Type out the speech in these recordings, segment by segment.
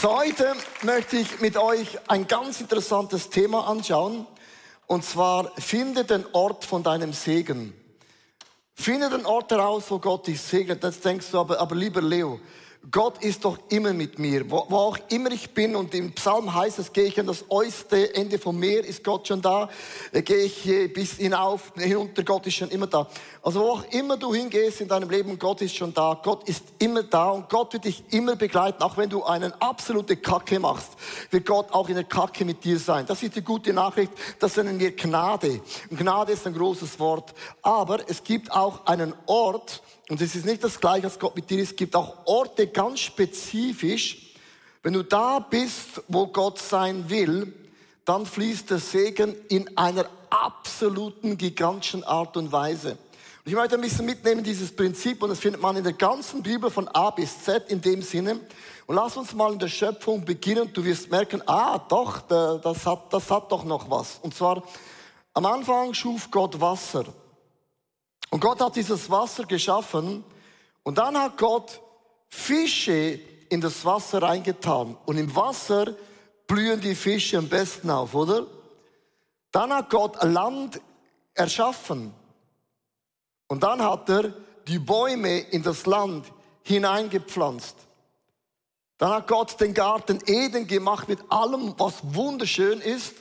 So, heute möchte ich mit euch ein ganz interessantes Thema anschauen. Und zwar, finde den Ort von deinem Segen. Finde den Ort heraus, wo Gott dich segnet. Jetzt denkst du aber, aber lieber Leo, Gott ist doch immer mit mir, wo, wo, auch immer ich bin. Und im Psalm heißt es, gehe ich an das äußerste Ende vom Meer, ist Gott schon da. Äh, gehe ich bis hinauf, hinunter, Gott ist schon immer da. Also wo auch immer du hingehst in deinem Leben, Gott ist schon da. Gott ist immer da und Gott wird dich immer begleiten. Auch wenn du einen absolute Kacke machst, wird Gott auch in der Kacke mit dir sein. Das ist die gute Nachricht, das nennen wir Gnade. Und Gnade ist ein großes Wort. Aber es gibt auch einen Ort, und es ist nicht das Gleiche, was Gott mit dir ist. Es gibt auch Orte ganz spezifisch. Wenn du da bist, wo Gott sein will, dann fließt der Segen in einer absoluten, gigantischen Art und Weise. Und ich möchte ein bisschen mitnehmen, dieses Prinzip, und das findet man in der ganzen Bibel von A bis Z in dem Sinne. Und lass uns mal in der Schöpfung beginnen. Du wirst merken, ah, doch, das hat, das hat doch noch was. Und zwar, am Anfang schuf Gott Wasser. Und Gott hat dieses Wasser geschaffen und dann hat Gott Fische in das Wasser reingetan. Und im Wasser blühen die Fische am besten auf, oder? Dann hat Gott Land erschaffen. Und dann hat er die Bäume in das Land hineingepflanzt. Dann hat Gott den Garten Eden gemacht mit allem, was wunderschön ist.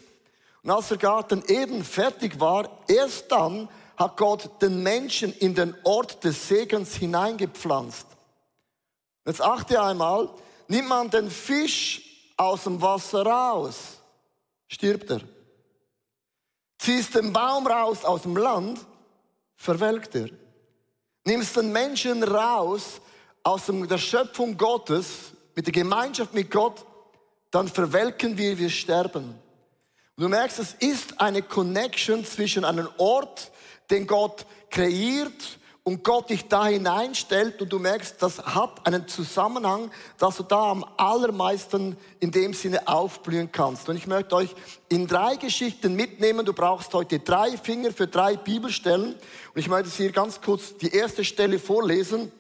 Und als der Garten Eden fertig war, erst dann hat Gott den Menschen in den Ort des Segens hineingepflanzt. Jetzt achte einmal, nimmt man den Fisch aus dem Wasser raus, stirbt er. Ziehst den Baum raus aus dem Land, verwelkt er. Nimmst den Menschen raus aus der Schöpfung Gottes, mit der Gemeinschaft mit Gott, dann verwelken wir, wir sterben. Und du merkst, es ist eine Connection zwischen einem Ort, den Gott kreiert und Gott dich da hineinstellt und du merkst, das hat einen Zusammenhang, dass du da am allermeisten in dem Sinne aufblühen kannst. Und ich möchte euch in drei Geschichten mitnehmen. Du brauchst heute drei Finger für drei Bibelstellen. Und ich möchte hier ganz kurz die erste Stelle vorlesen,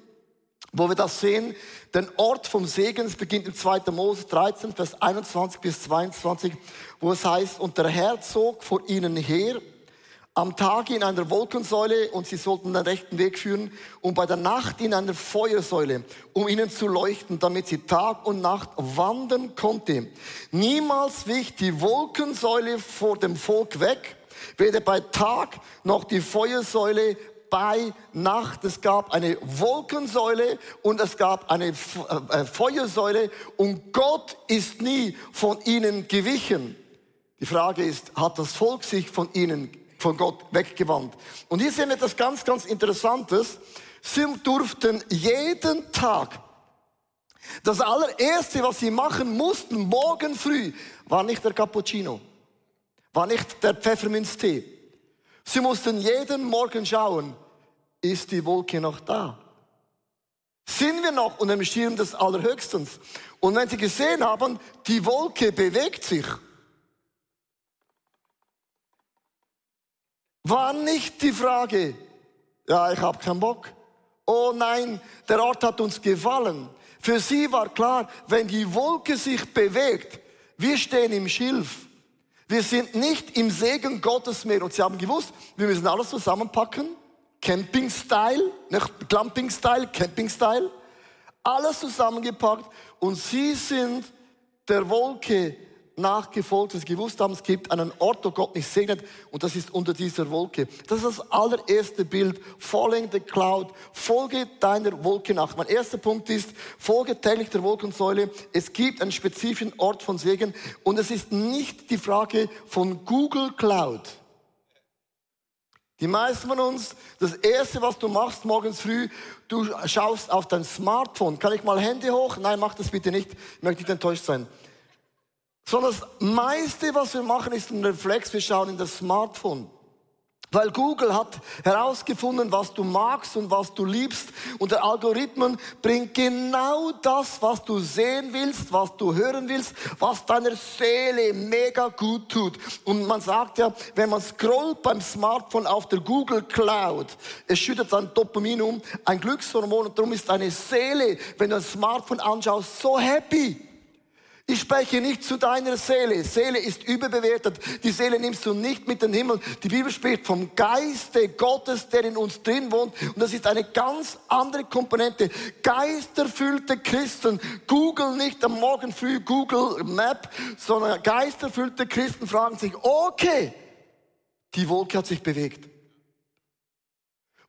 wo wir das sehen. Den Ort vom Segen, es beginnt im 2. Mose 13, Vers 21 bis 22, wo es heißt, und der Herr zog vor ihnen her, am Tag in einer Wolkensäule und sie sollten den rechten Weg führen und bei der Nacht in einer Feuersäule, um ihnen zu leuchten, damit sie Tag und Nacht wandern konnte. Niemals wich die Wolkensäule vor dem Volk weg, weder bei Tag noch die Feuersäule bei Nacht. Es gab eine Wolkensäule und es gab eine äh, Feuersäule und Gott ist nie von ihnen gewichen. Die Frage ist, hat das Volk sich von ihnen von Gott weggewandt. Und hier sehen wir etwas ganz, ganz Interessantes. Sie durften jeden Tag das allererste, was sie machen mussten, morgen früh, war nicht der Cappuccino, war nicht der Pfefferminztee. Sie mussten jeden Morgen schauen, ist die Wolke noch da? Sind wir noch unter dem Schirm des Allerhöchstens? Und wenn sie gesehen haben, die Wolke bewegt sich, war nicht die Frage, ja, ich habe keinen Bock. Oh nein, der Ort hat uns gefallen. Für sie war klar, wenn die Wolke sich bewegt, wir stehen im Schilf. Wir sind nicht im Segen Gottes mehr. Und sie haben gewusst, wir müssen alles zusammenpacken. Camping-Style, nicht Glamping-Style, Camping-Style. Alles zusammengepackt. Und sie sind der Wolke nachgefolgt, dass sie gewusst haben, es gibt einen Ort, wo Gott mich segnet und das ist unter dieser Wolke. Das ist das allererste Bild. Following the cloud. Folge deiner Wolke nach. Mein erster Punkt ist, folge täglich der Wolkensäule. Es gibt einen spezifischen Ort von Segen und es ist nicht die Frage von Google Cloud. Die meisten von uns, das erste, was du machst morgens früh, du schaust auf dein Smartphone. Kann ich mal Hände hoch? Nein, mach das bitte nicht. Ich möchte nicht enttäuscht sein. Sondern das meiste, was wir machen, ist ein Reflex. Wir schauen in das Smartphone. Weil Google hat herausgefunden, was du magst und was du liebst. Und der Algorithmus bringt genau das, was du sehen willst, was du hören willst, was deiner Seele mega gut tut. Und man sagt ja, wenn man scrollt beim Smartphone auf der Google Cloud, es schüttet ein Dopamin um, ein Glückshormon und darum ist deine Seele, wenn du ein Smartphone anschaust, so happy. Ich spreche nicht zu deiner Seele. Seele ist überbewertet. Die Seele nimmst du nicht mit dem Himmel. Die Bibel spricht vom Geiste Gottes, der in uns drin wohnt. Und das ist eine ganz andere Komponente. Geisterfüllte Christen. Google nicht am Morgen früh Google Map, sondern geisterfüllte Christen fragen sich, okay, die Wolke hat sich bewegt.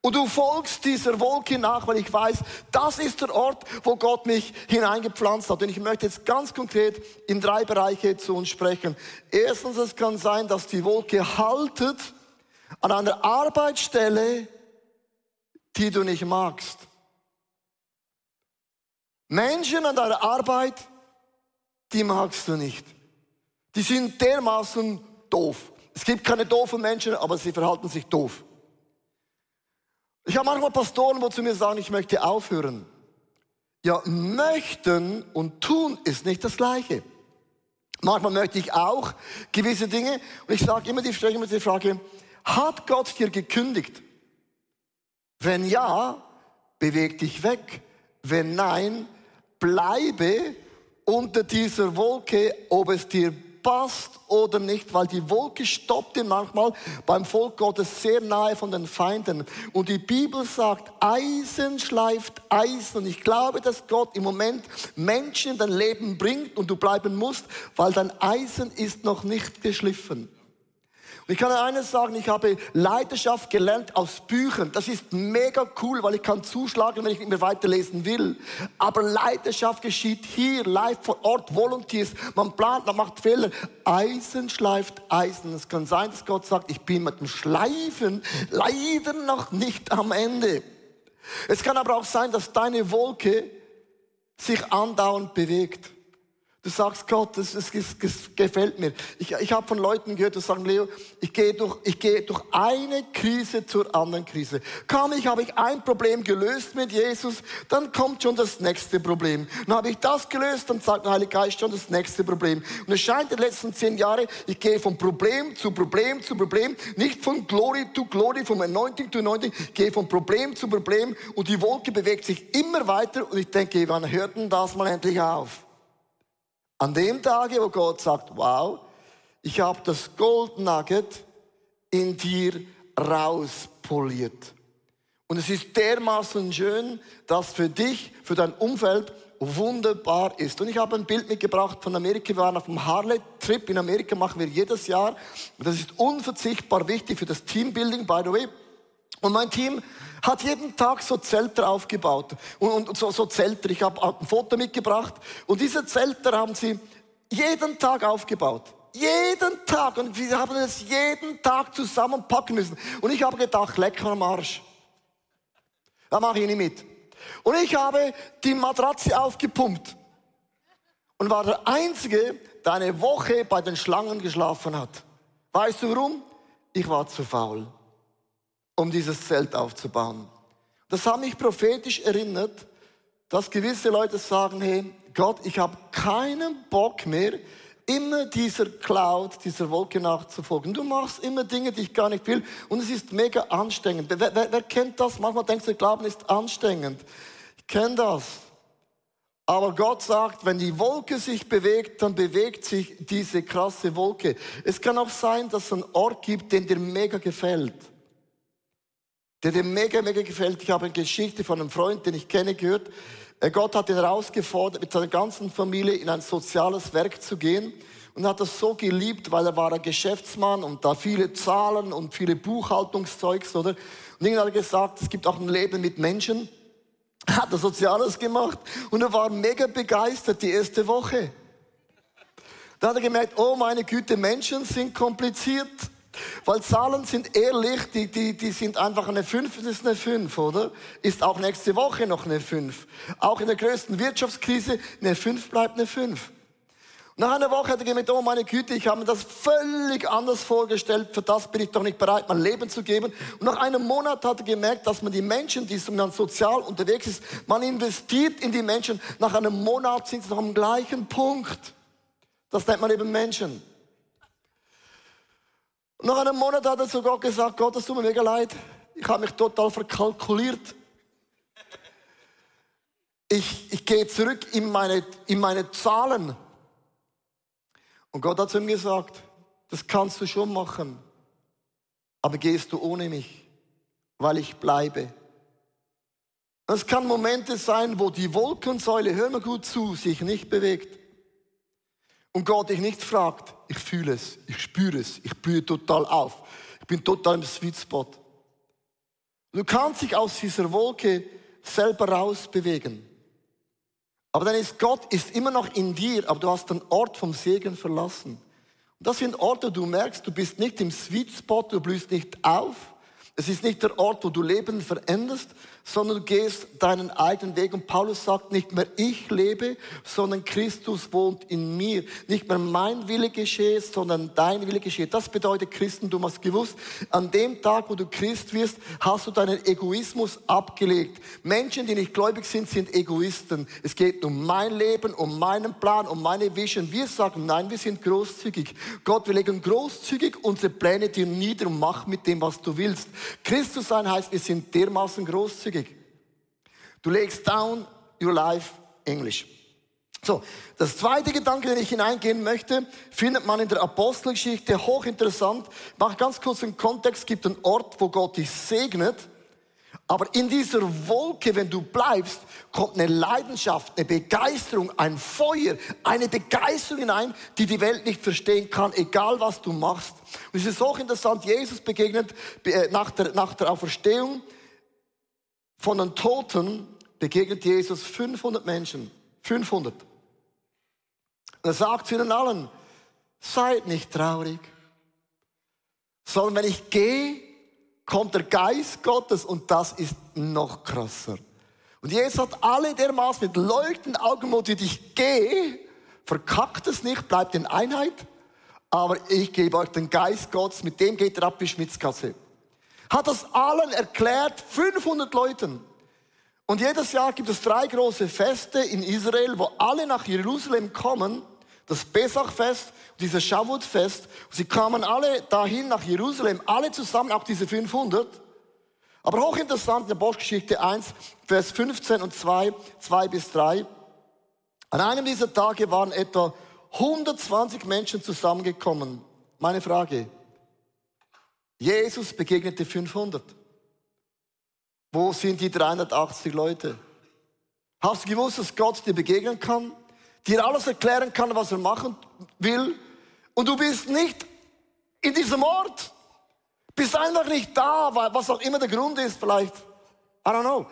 Und du folgst dieser Wolke nach, weil ich weiß, das ist der Ort, wo Gott mich hineingepflanzt hat. Und ich möchte jetzt ganz konkret in drei Bereiche zu uns sprechen. Erstens, es kann sein, dass die Wolke haltet an einer Arbeitsstelle, die du nicht magst. Menschen an deiner Arbeit, die magst du nicht. Die sind dermaßen doof. Es gibt keine doofen Menschen, aber sie verhalten sich doof. Ich habe manchmal Pastoren, wo zu mir sagen, ich möchte aufhören. Ja, möchten und tun ist nicht das Gleiche. Manchmal möchte ich auch gewisse Dinge und ich sage immer die, Frage, hat Gott dir gekündigt? Wenn ja, beweg dich weg. Wenn nein, bleibe unter dieser Wolke, ob es dir passt oder nicht, weil die Wolke stoppte manchmal beim Volk Gottes sehr nahe von den Feinden. Und die Bibel sagt, Eisen schleift Eisen. Und ich glaube, dass Gott im Moment Menschen in dein Leben bringt und du bleiben musst, weil dein Eisen ist noch nicht geschliffen. Ich kann eines sagen, ich habe Leidenschaft gelernt aus Büchern. Das ist mega cool, weil ich kann zuschlagen, wenn ich nicht mehr weiterlesen will. Aber Leidenschaft geschieht hier, live vor Ort, Volunteers. Man plant, man macht Fehler. Eisen schleift Eisen. Es kann sein, dass Gott sagt, ich bin mit dem Schleifen leider noch nicht am Ende. Es kann aber auch sein, dass deine Wolke sich andauernd bewegt. Du sagst, Gott, das, das, das gefällt mir. Ich, ich habe von Leuten gehört, die sagen, Leo, ich gehe, durch, ich gehe durch eine Krise zur anderen Krise. Kaum ich habe ich ein Problem gelöst mit Jesus, dann kommt schon das nächste Problem. Dann habe ich das gelöst, dann sagt der Heilige Geist schon das nächste Problem. Und es scheint in den letzten zehn Jahren, ich gehe von Problem zu Problem zu Problem, nicht von Glory to Glory, vom Anointing to Anointing, ich gehe von Problem zu Problem und die Wolke bewegt sich immer weiter und ich denke, wann hört denn das mal endlich auf? An dem Tage, wo Gott sagt, wow, ich habe das Gold Nugget in dir rauspoliert. Und es ist dermaßen schön, dass für dich, für dein Umfeld wunderbar ist. Und ich habe ein Bild mitgebracht von Amerika. Wir waren auf dem Harley-Trip in Amerika, machen wir jedes Jahr. Und das ist unverzichtbar wichtig für das Teambuilding, by the way. Und mein Team hat jeden Tag so Zelter aufgebaut. Und, und so, so Zelter. Ich habe ein Foto mitgebracht. Und diese Zelter haben sie jeden Tag aufgebaut. Jeden Tag. Und wir haben es jeden Tag zusammenpacken müssen. Und ich habe gedacht, leck am Arsch. Da mache ich nicht mit. Und ich habe die Matratze aufgepumpt. Und war der Einzige, der eine Woche bei den Schlangen geschlafen hat. Weißt du warum? Ich war zu faul um dieses Zelt aufzubauen. Das hat mich prophetisch erinnert, dass gewisse Leute sagen, hey, Gott, ich habe keinen Bock mehr, immer dieser Cloud, dieser Wolke nachzufolgen. Du machst immer Dinge, die ich gar nicht will und es ist mega anstrengend. Wer, wer, wer kennt das? Manchmal denkst du, Glauben ist anstrengend. Ich kenne das. Aber Gott sagt, wenn die Wolke sich bewegt, dann bewegt sich diese krasse Wolke. Es kann auch sein, dass es einen Ort gibt, den dir mega gefällt der dir mega, mega gefällt. Ich habe eine Geschichte von einem Freund, den ich kenne, gehört. Äh, Gott hat ihn herausgefordert, mit seiner ganzen Familie in ein soziales Werk zu gehen. Und er hat das so geliebt, weil er war ein Geschäftsmann und da viele Zahlen und viele Buchhaltungszeugs, oder? Und irgendwann hat er gesagt, es gibt auch ein Leben mit Menschen. Er hat das Soziales gemacht und er war mega begeistert die erste Woche. Da hat er gemerkt, oh meine Güte, Menschen sind kompliziert. Weil Zahlen sind ehrlich, die, die, die sind einfach eine 5, das ist eine 5, oder? Ist auch nächste Woche noch eine 5. Auch in der größten Wirtschaftskrise, eine 5 bleibt eine 5. Nach einer Woche hat er gemerkt, oh meine Güte, ich habe mir das völlig anders vorgestellt, für das bin ich doch nicht bereit, mein Leben zu geben. Und nach einem Monat hat er gemerkt, dass man die Menschen, die man sozial unterwegs ist, man investiert in die Menschen, nach einem Monat sind sie noch am gleichen Punkt. Das nennt man eben Menschen. Und nach einem Monat hat er zu Gott gesagt, Gott, das tut mir mega leid. Ich habe mich total verkalkuliert. Ich, ich gehe zurück in meine, in meine Zahlen. Und Gott hat zu ihm gesagt, das kannst du schon machen, aber gehst du ohne mich, weil ich bleibe. Es kann Momente sein, wo die Wolkensäule, hör mir gut zu, sich nicht bewegt. Und Gott dich nicht fragt, ich fühle es, ich spüre es, ich blühe total auf, ich bin total im Sweet Spot. Du kannst dich aus dieser Wolke selber rausbewegen. Aber dann ist Gott ist immer noch in dir, aber du hast den Ort vom Segen verlassen. Und das sind Orte, du merkst, du bist nicht im Sweet Spot, du blühst nicht auf. Es ist nicht der Ort, wo du Leben veränderst, sondern du gehst deinen eigenen Weg. Und Paulus sagt, nicht mehr ich lebe, sondern Christus wohnt in mir. Nicht mehr mein Wille geschehe, sondern dein Wille geschehe. Das bedeutet Christentum. Hast gewusst, an dem Tag, wo du Christ wirst, hast du deinen Egoismus abgelegt. Menschen, die nicht gläubig sind, sind Egoisten. Es geht um mein Leben, um meinen Plan, um meine Vision. Wir sagen, nein, wir sind großzügig. Gott, wir legen großzügig unsere Pläne dir nieder und mach mit dem, was du willst. Christus sein heißt, wir sind dermaßen großzügig. Du legst down your life English. So, das zweite Gedanke, den ich hineingehen möchte, findet man in der Apostelgeschichte hochinteressant. Ich mache ganz kurz einen Kontext. Gibt einen Ort, wo Gott dich segnet. Aber in dieser Wolke, wenn du bleibst, kommt eine Leidenschaft, eine Begeisterung, ein Feuer, eine Begeisterung hinein, die die Welt nicht verstehen kann, egal was du machst. Und es ist hochinteressant, Jesus begegnet äh, nach der, nach der Auferstehung von den Toten begegnet Jesus 500 Menschen. 500. Und er sagt zu ihnen allen, seid nicht traurig, sondern wenn ich gehe, kommt der Geist Gottes und das ist noch krasser. Und Jesus hat alle dermaßen mit leuchtenden Augen motiviert, ich gehe, verkackt es nicht, bleibt in Einheit, aber ich gebe euch den Geist Gottes, mit dem geht er ab bis Schmitzkasse hat das allen erklärt, 500 Leuten. Und jedes Jahr gibt es drei große Feste in Israel, wo alle nach Jerusalem kommen. Das Pesachfest, dieses Shavuot-Fest. Sie kamen alle dahin nach Jerusalem, alle zusammen, auch diese 500. Aber hochinteressant in der Boschgeschichte 1, Vers 15 und 2, 2 bis 3. An einem dieser Tage waren etwa 120 Menschen zusammengekommen. Meine Frage, Jesus begegnete 500. Wo sind die 380 Leute? Hast du gewusst, dass Gott dir begegnen kann? Dir alles erklären kann, was er machen will? Und du bist nicht in diesem Ort. Bist einfach nicht da, was auch immer der Grund ist, vielleicht. I don't know.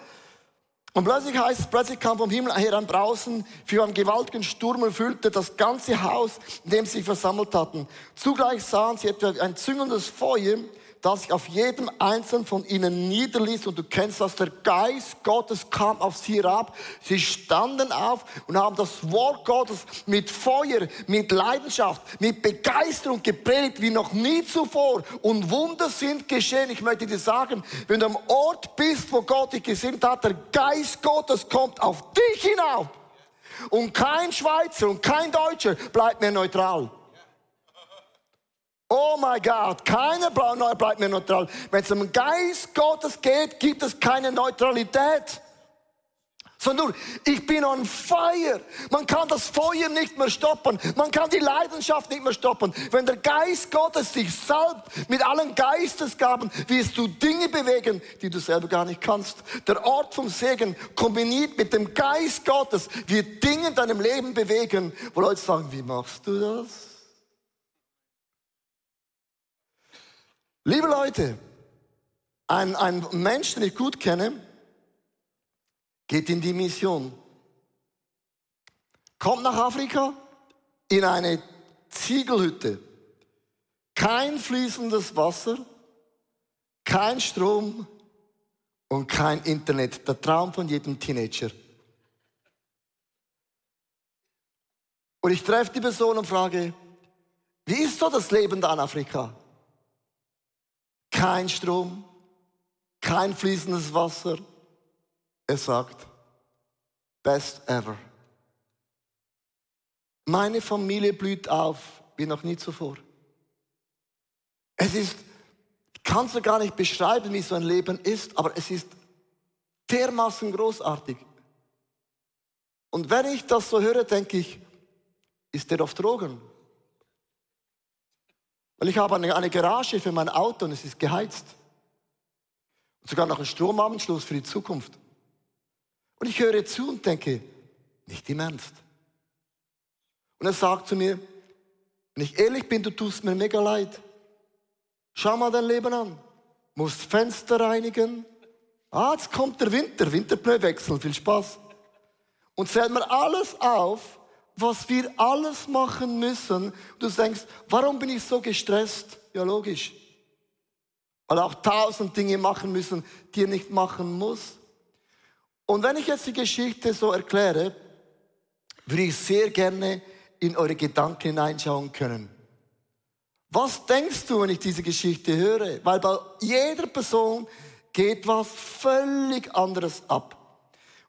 Und plötzlich heißt es, plötzlich kam vom Himmel her ein Brausen, für einen gewaltigen Sturm erfüllte das ganze Haus, in dem sie sich versammelt hatten. Zugleich sahen sie etwa ein züngelndes Feuer, das sich auf jedem einzelnen von ihnen niederließ. Und du kennst das, der Geist Gottes kam auf sie herab. Sie standen auf und haben das Wort Gottes mit Feuer, mit Leidenschaft, mit Begeisterung gepredigt wie noch nie zuvor. Und Wunder sind geschehen. Ich möchte dir sagen, wenn du am Ort bist, wo Gott dich gesinnt hat, der Geist Gottes kommt auf dich hinauf. Und kein Schweizer und kein Deutscher bleibt mehr neutral. Oh mein Gott, keiner bleibt mehr neutral. Wenn es um Geist Gottes geht, gibt es keine Neutralität. Sondern ich bin on fire. Man kann das Feuer nicht mehr stoppen. Man kann die Leidenschaft nicht mehr stoppen. Wenn der Geist Gottes sich salbt mit allen Geistesgaben, wirst du Dinge bewegen, die du selber gar nicht kannst. Der Ort vom Segen kombiniert mit dem Geist Gottes wird Dinge in deinem Leben bewegen, wo Leute sagen, wie machst du das? Liebe Leute, ein, ein Mensch, den ich gut kenne, geht in die Mission, kommt nach Afrika in eine Ziegelhütte, kein fließendes Wasser, kein Strom und kein Internet. Der Traum von jedem Teenager. Und ich treffe die Person und frage, wie ist so das Leben da in Afrika? Kein Strom, kein fließendes Wasser. Er sagt, best ever. Meine Familie blüht auf wie noch nie zuvor. Es ist, kannst du gar nicht beschreiben, wie so ein Leben ist, aber es ist dermaßen großartig. Und wenn ich das so höre, denke ich, ist der auf Drogen? Weil ich habe eine, Garage für mein Auto und es ist geheizt. Und sogar noch einen Stromanschluss für die Zukunft. Und ich höre zu und denke, nicht im Ernst. Und er sagt zu mir, wenn ich ehrlich bin, du tust mir mega leid. Schau mal dein Leben an. Musst Fenster reinigen. Ah, jetzt kommt der Winter, Winterpneu wechseln, viel Spaß. Und zählt mir alles auf, was wir alles machen müssen. Du denkst, warum bin ich so gestresst? Ja, logisch. Weil auch tausend Dinge machen müssen, die er nicht machen muss. Und wenn ich jetzt die Geschichte so erkläre, würde ich sehr gerne in eure Gedanken hineinschauen können. Was denkst du, wenn ich diese Geschichte höre? Weil bei jeder Person geht was völlig anderes ab.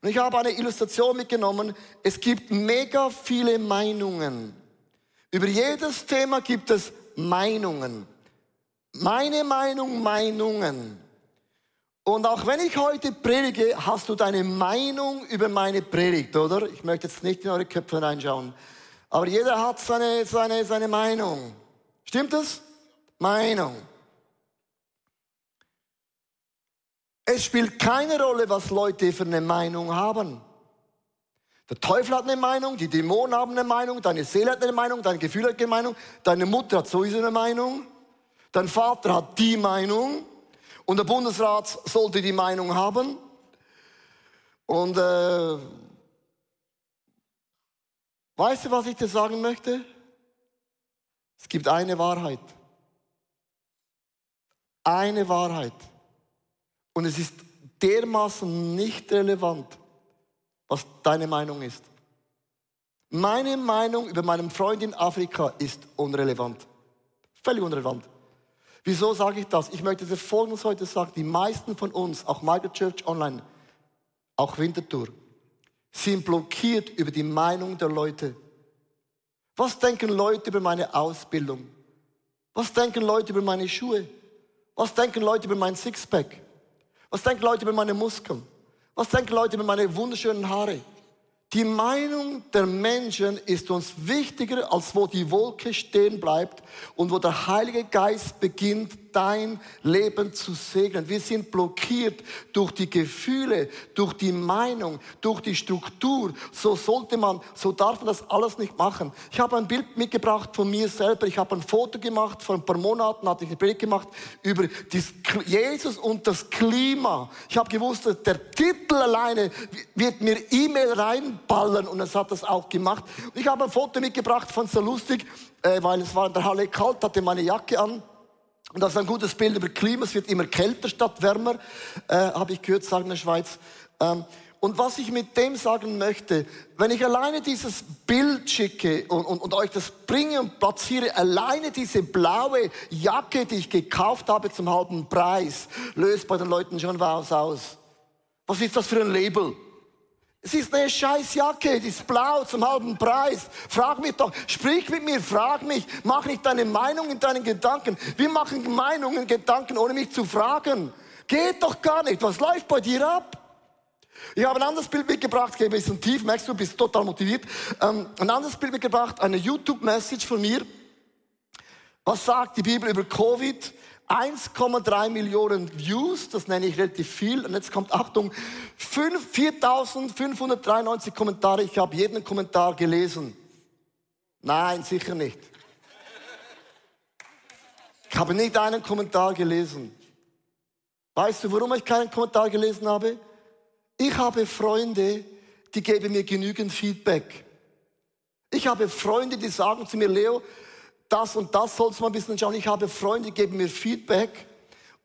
Und ich habe eine Illustration mitgenommen. Es gibt mega viele Meinungen. Über jedes Thema gibt es Meinungen. Meine Meinung, Meinungen. Und auch wenn ich heute predige, hast du deine Meinung über meine Predigt, oder? Ich möchte jetzt nicht in eure Köpfe hineinschauen. Aber jeder hat seine, seine, seine Meinung. Stimmt das? Meinung. Es spielt keine Rolle, was Leute für eine Meinung haben. Der Teufel hat eine Meinung, die Dämonen haben eine Meinung, deine Seele hat eine Meinung, dein Gefühl hat eine Meinung, deine Mutter hat sowieso eine Meinung, dein Vater hat die Meinung und der Bundesrat sollte die Meinung haben. Und äh, weißt du, was ich dir sagen möchte? Es gibt eine Wahrheit. Eine Wahrheit. Und es ist dermaßen nicht relevant, was deine Meinung ist. Meine Meinung über meinen Freund in Afrika ist unrelevant. Völlig unrelevant. Wieso sage ich das? Ich möchte dir Folgendes heute sagen. Die meisten von uns, auch Michael Church Online, auch Winterthur, sind blockiert über die Meinung der Leute. Was denken Leute über meine Ausbildung? Was denken Leute über meine Schuhe? Was denken Leute über mein Sixpack? Was denken Leute über meine Muskeln? Was denken Leute über meine wunderschönen Haare? Die Meinung der Menschen ist uns wichtiger, als wo die Wolke stehen bleibt und wo der Heilige Geist beginnt, dein Leben zu segnen. Wir sind blockiert durch die Gefühle, durch die Meinung, durch die Struktur. So sollte man, so darf man das alles nicht machen. Ich habe ein Bild mitgebracht von mir selber. Ich habe ein Foto gemacht, vor ein paar Monaten hatte ich ein Bild gemacht über Jesus und das Klima. Ich habe gewusst, der Titel alleine wird mir E-Mail rein ballern und es hat das auch gemacht. Ich habe ein Foto mitgebracht, es so lustig, äh, weil es war in der Halle kalt, hatte meine Jacke an. Und das ist ein gutes Bild über Klima. Es wird immer kälter statt wärmer, äh, habe ich gehört, sagen in der Schweiz. Ähm, und was ich mit dem sagen möchte, wenn ich alleine dieses Bild schicke und, und, und, euch das bringe und platziere, alleine diese blaue Jacke, die ich gekauft habe zum halben Preis, löst bei den Leuten schon was aus. Was ist das für ein Label? Es ist eine scheiß Jacke, die ist blau zum halben Preis. Frag mich doch, sprich mit mir, frag mich, mach nicht deine Meinung in deinen Gedanken. Wir machen Meinungen, Gedanken, ohne mich zu fragen. Geht doch gar nicht. Was läuft bei dir ab? Ich habe ein anderes Bild mitgebracht, gehe ein bisschen tief, merkst du, bist total motiviert. Ähm, ein anderes Bild mitgebracht, eine YouTube-Message von mir. Was sagt die Bibel über Covid? 1,3 Millionen Views, das nenne ich relativ viel. Und jetzt kommt, Achtung, 4.593 Kommentare. Ich habe jeden Kommentar gelesen. Nein, sicher nicht. Ich habe nicht einen Kommentar gelesen. Weißt du, warum ich keinen Kommentar gelesen habe? Ich habe Freunde, die geben mir genügend Feedback. Ich habe Freunde, die sagen zu mir, Leo, das und das sollst du mal ein bisschen schauen. Ich habe Freunde, die geben mir Feedback.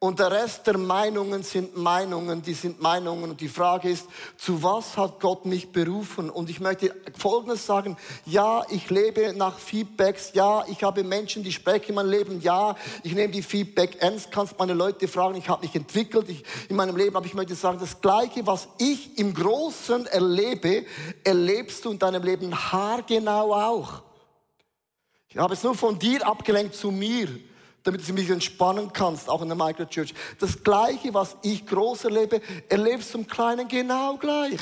Und der Rest der Meinungen sind Meinungen, die sind Meinungen. Und die Frage ist, zu was hat Gott mich berufen? Und ich möchte Folgendes sagen. Ja, ich lebe nach Feedbacks. Ja, ich habe Menschen, die sprechen in meinem Leben. Ja, ich nehme die Feedback ernst. Kannst meine Leute fragen. Ich habe mich entwickelt ich, in meinem Leben. Aber ich möchte sagen, das Gleiche, was ich im Großen erlebe, erlebst du in deinem Leben haargenau auch. Ich habe es nur von dir abgelenkt zu mir, damit du mich entspannen kannst, auch in der Michael Church. Das Gleiche, was ich groß erlebe, erlebst du im Kleinen genau gleich.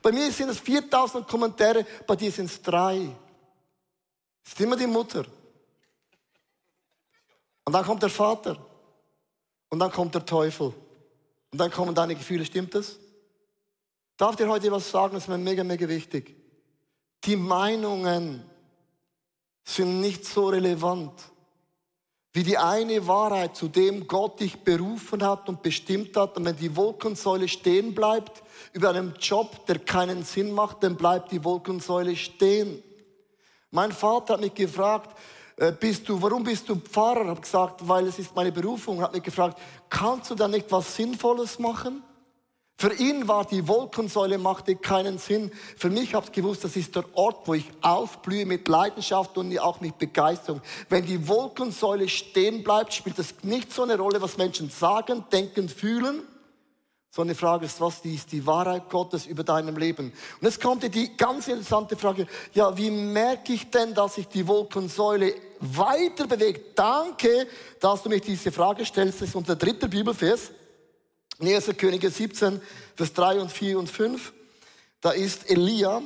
Bei mir sind es 4000 Kommentare, bei dir sind es drei. Ist immer die Mutter. Und dann kommt der Vater. Und dann kommt der Teufel. Und dann kommen deine Gefühle. Stimmt das? Darf dir heute was sagen? Das ist mir mega, mega wichtig. Die Meinungen sind nicht so relevant wie die eine Wahrheit, zu dem Gott dich berufen hat und bestimmt hat. Und wenn die Wolkensäule stehen bleibt über einem Job, der keinen Sinn macht, dann bleibt die Wolkensäule stehen. Mein Vater hat mich gefragt, äh, bist du, warum bist du Pfarrer? Ich habe gesagt, weil es ist meine Berufung. Er hat mich gefragt, kannst du da nicht was Sinnvolles machen? Für ihn war die Wolkensäule, machte keinen Sinn. Für mich habe ich gewusst, das ist der Ort, wo ich aufblühe mit Leidenschaft und auch mit Begeisterung. Wenn die Wolkensäule stehen bleibt, spielt es nicht so eine Rolle, was Menschen sagen, denken, fühlen. sondern die Frage ist, was ist die Wahrheit Gottes über deinem Leben? Und jetzt kommt die ganz interessante Frage, ja, wie merke ich denn, dass sich die Wolkensäule weiter bewegt? Danke, dass du mich diese Frage stellst. Das ist unser dritter Bibelvers. 1. Könige 17, Vers 3 und 4 und 5. Da ist Elia.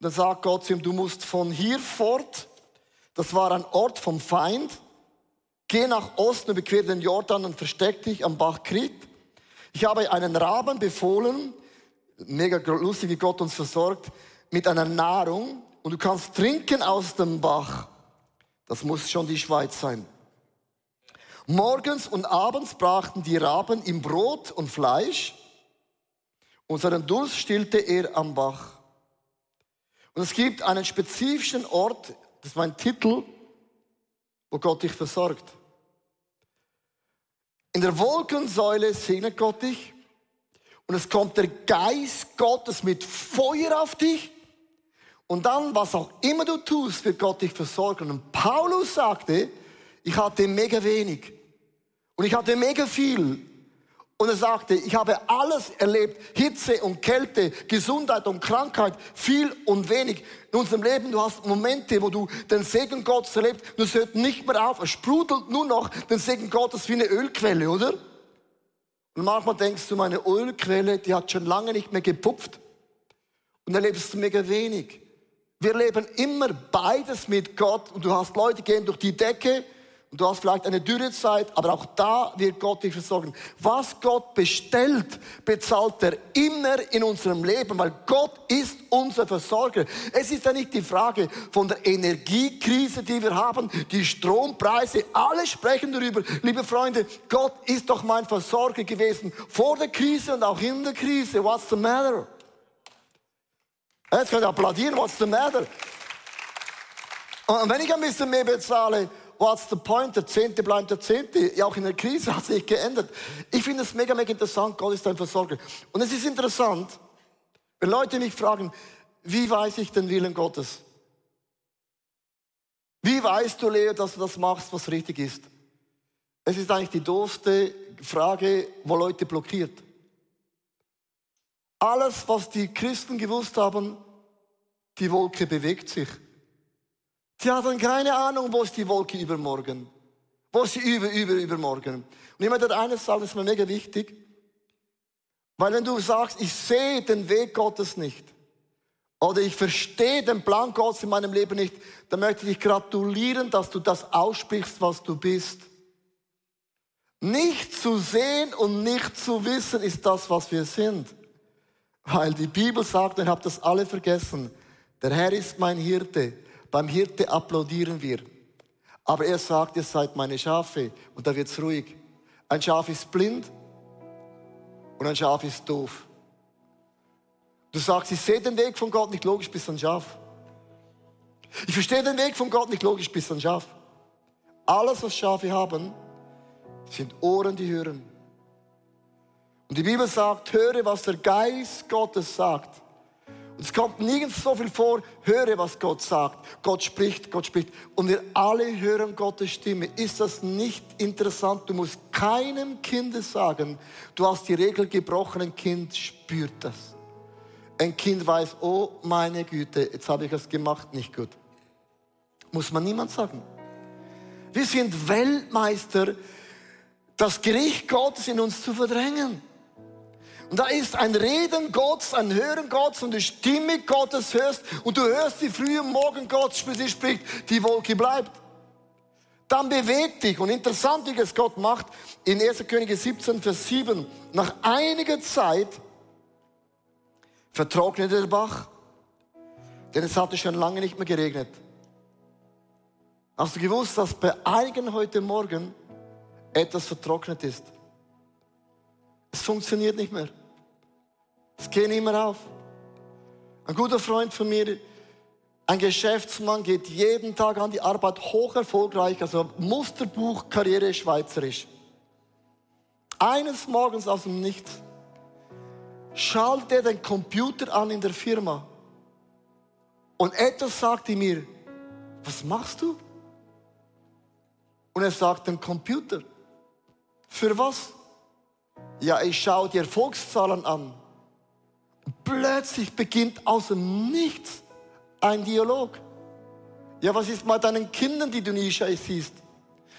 Da sagt Gott zu ihm, du musst von hier fort. Das war ein Ort vom Feind. Geh nach Osten, überquer den Jordan und versteck dich am Bach Krit. Ich habe einen Raben befohlen, mega lustig, wie Gott uns versorgt, mit einer Nahrung und du kannst trinken aus dem Bach. Das muss schon die Schweiz sein. Morgens und abends brachten die Raben ihm Brot und Fleisch und seinen Durst stillte er am Bach. Und es gibt einen spezifischen Ort, das ist mein Titel, wo Gott dich versorgt. In der Wolkensäule segnet Gott dich und es kommt der Geist Gottes mit Feuer auf dich und dann, was auch immer du tust, wird Gott dich versorgen. Und Paulus sagte, ich hatte mega wenig. Und ich hatte mega viel. Und er sagte, ich habe alles erlebt, Hitze und Kälte, Gesundheit und Krankheit, viel und wenig. In unserem Leben, du hast Momente, wo du den Segen Gottes erlebst, du hört nicht mehr auf, es sprudelt nur noch den Segen Gottes wie eine Ölquelle, oder? Und manchmal denkst du, meine Ölquelle, die hat schon lange nicht mehr gepupft. Und erlebst du mega wenig. Wir leben immer beides mit Gott und du hast Leute, die gehen durch die Decke und du hast vielleicht eine Dürrezeit, aber auch da wird Gott dich versorgen. Was Gott bestellt, bezahlt er immer in unserem Leben, weil Gott ist unser Versorger. Es ist ja nicht die Frage von der Energiekrise, die wir haben, die Strompreise, alle sprechen darüber. Liebe Freunde, Gott ist doch mein Versorger gewesen vor der Krise und auch in der Krise. What's the matter? Jetzt könnt ihr applaudieren, what's the matter? Und wenn ich ein bisschen mehr bezahle, what's the point? Der Zehnte bleibt der Zehnte. Ja, auch in der Krise hat sich geändert. Ich finde es mega, mega interessant. Gott ist ein Versorger. Und es ist interessant, wenn Leute mich fragen, wie weiß ich den Willen Gottes? Wie weißt du, Leo, dass du das machst, was richtig ist? Es ist eigentlich die doofste Frage, wo Leute blockiert. Alles, was die Christen gewusst haben, die Wolke bewegt sich. Sie hatten keine Ahnung, wo ist die Wolke übermorgen. Wo ist sie über, über, übermorgen. Und ich möchte eines sagen, das ist mir mega wichtig. Weil wenn du sagst, ich sehe den Weg Gottes nicht, oder ich verstehe den Plan Gottes in meinem Leben nicht, dann möchte ich dich gratulieren, dass du das aussprichst, was du bist. Nicht zu sehen und nicht zu wissen ist das, was wir sind. Weil die Bibel sagt, und ich habe das alle vergessen, der Herr ist mein Hirte beim Hirte applaudieren wir. Aber er sagt, ihr seid meine Schafe. Und da wird es ruhig. Ein Schaf ist blind und ein Schaf ist doof. Du sagst, ich sehe den Weg von Gott nicht logisch, bist ein Schaf. Ich verstehe den Weg von Gott nicht logisch, bist ein Schaf. Alles, was Schafe haben, sind Ohren, die hören. Und die Bibel sagt, höre, was der Geist Gottes sagt. Es kommt nirgends so viel vor, höre, was Gott sagt. Gott spricht, Gott spricht. Und wir alle hören Gottes Stimme. Ist das nicht interessant? Du musst keinem Kind sagen, du hast die Regel gebrochen, ein Kind spürt das. Ein Kind weiß, oh meine Güte, jetzt habe ich es gemacht, nicht gut. Muss man niemand sagen. Wir sind Weltmeister, das Gericht Gottes in uns zu verdrängen. Und da ist ein Reden Gottes, ein Hören Gottes und die Stimme Gottes hörst und du hörst die frühe Morgen Gottes, sie spricht, die Wolke bleibt. Dann beweg dich. Und interessant, wie es Gott macht, in 1. Könige 17, Vers 7, nach einiger Zeit vertrocknete der Bach, denn es hatte schon lange nicht mehr geregnet. Hast du gewusst, dass bei einigen heute Morgen etwas vertrocknet ist? Es funktioniert nicht mehr. Es geht nicht mehr auf. Ein guter Freund von mir, ein Geschäftsmann, geht jeden Tag an die Arbeit hoch erfolgreich, also Musterbuch Karriere schweizerisch. Eines Morgens aus dem Nichts schaltet er den Computer an in der Firma und etwas sagt ihm mir, was machst du? Und er sagt, den Computer. Für was? Ja, ich schaue die Erfolgszahlen an. Plötzlich beginnt aus dem Nichts ein Dialog. Ja, was ist mit deinen Kindern, die du nie siehst?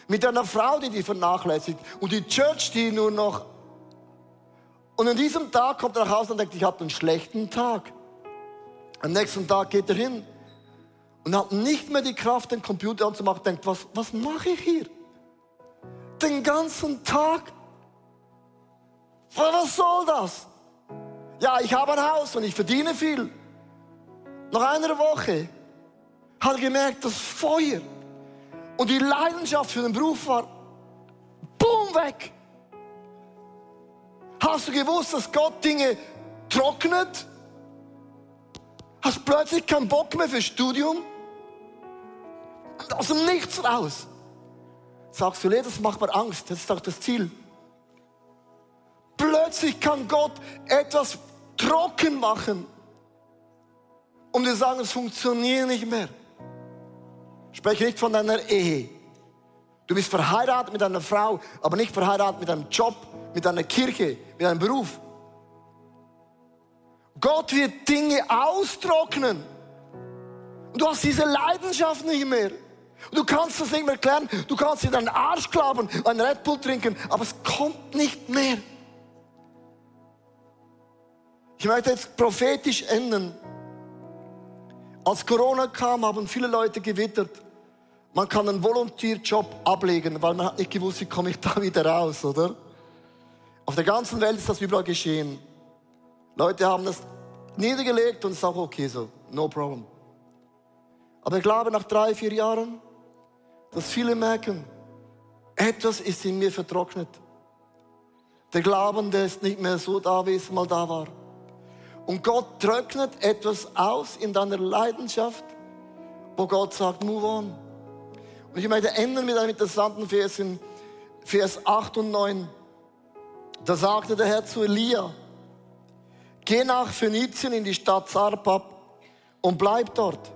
Mit deiner Frau, die dich vernachlässigt? Und die Church, die nur noch... Und an diesem Tag kommt er nach Hause und denkt, ich hatte einen schlechten Tag. Am nächsten Tag geht er hin und hat nicht mehr die Kraft, den Computer anzumachen. Denkt, was, was mache ich hier? Den ganzen Tag? Was soll das? Ja, ich habe ein Haus und ich verdiene viel. Nach einer Woche hat er gemerkt, das Feuer und die Leidenschaft für den Beruf war, boom, weg. Hast du gewusst, dass Gott Dinge trocknet? Hast plötzlich keinen Bock mehr fürs Studium? Aus dem Nichts raus. Sagst du, das macht mir Angst, das ist doch das Ziel. Plötzlich kann Gott etwas trocken machen. Und wir sagen, es funktioniert nicht mehr. Spreche nicht von deiner Ehe. Du bist verheiratet mit einer Frau, aber nicht verheiratet mit einem Job, mit einer Kirche, mit einem Beruf. Gott wird Dinge austrocknen. Und du hast diese Leidenschaft nicht mehr. Du kannst das nicht mehr erklären. Du kannst in deinen Arsch klappen, einen Red Bull trinken, aber es kommt nicht mehr. Ich möchte jetzt prophetisch enden. Als Corona kam, haben viele Leute gewittert. Man kann einen Volontierjob ablegen, weil man hat nicht gewusst, wie komme ich da wieder raus, oder? Auf der ganzen Welt ist das überall geschehen. Leute haben das niedergelegt und es ist auch okay so, no problem. Aber ich glaube, nach drei, vier Jahren, dass viele merken, etwas ist in mir vertrocknet. Der Glauben, der ist nicht mehr so da, wie es mal da war. Und Gott trocknet etwas aus in deiner Leidenschaft, wo Gott sagt, move on. Und ich möchte enden mit einem interessanten Vers in Vers 8 und 9. Da sagte der Herr zu Elia, geh nach Phönizien in die Stadt Sarpab und bleib dort.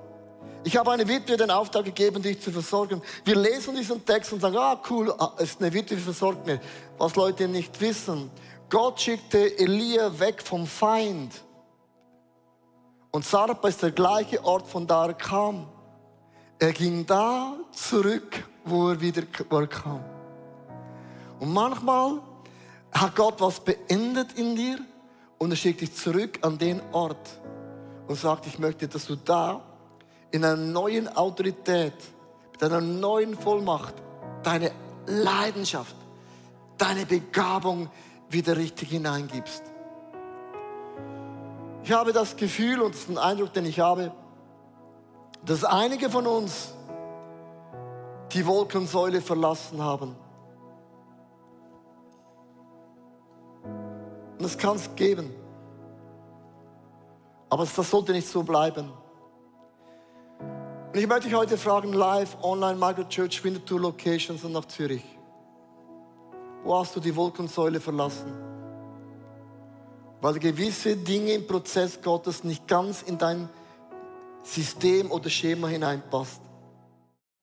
Ich habe eine Witwe den Auftrag gegeben, dich zu versorgen. Wir lesen diesen Text und sagen, ah cool, ah, ist eine Witwe, versorgt mich. Was Leute nicht wissen, Gott schickte Elia weg vom Feind und Sarpa ist der gleiche Ort, von da er kam. Er ging da zurück, wo er wieder wo er kam. Und manchmal hat Gott was beendet in dir und er schickt dich zurück an den Ort und sagt, ich möchte, dass du da in einer neuen Autorität, mit einer neuen Vollmacht deine Leidenschaft, deine Begabung wieder richtig hineingibst. Ich habe das Gefühl und das ist ein Eindruck, den ich habe, dass einige von uns die Wolkensäule verlassen haben. Und das kann es geben. Aber das sollte nicht so bleiben. Und ich möchte dich heute fragen, live, online, Margaret Church, Winterthur Locations und nach Zürich. Wo hast du die Wolkensäule verlassen? Weil gewisse Dinge im Prozess Gottes nicht ganz in dein System oder Schema hineinpasst.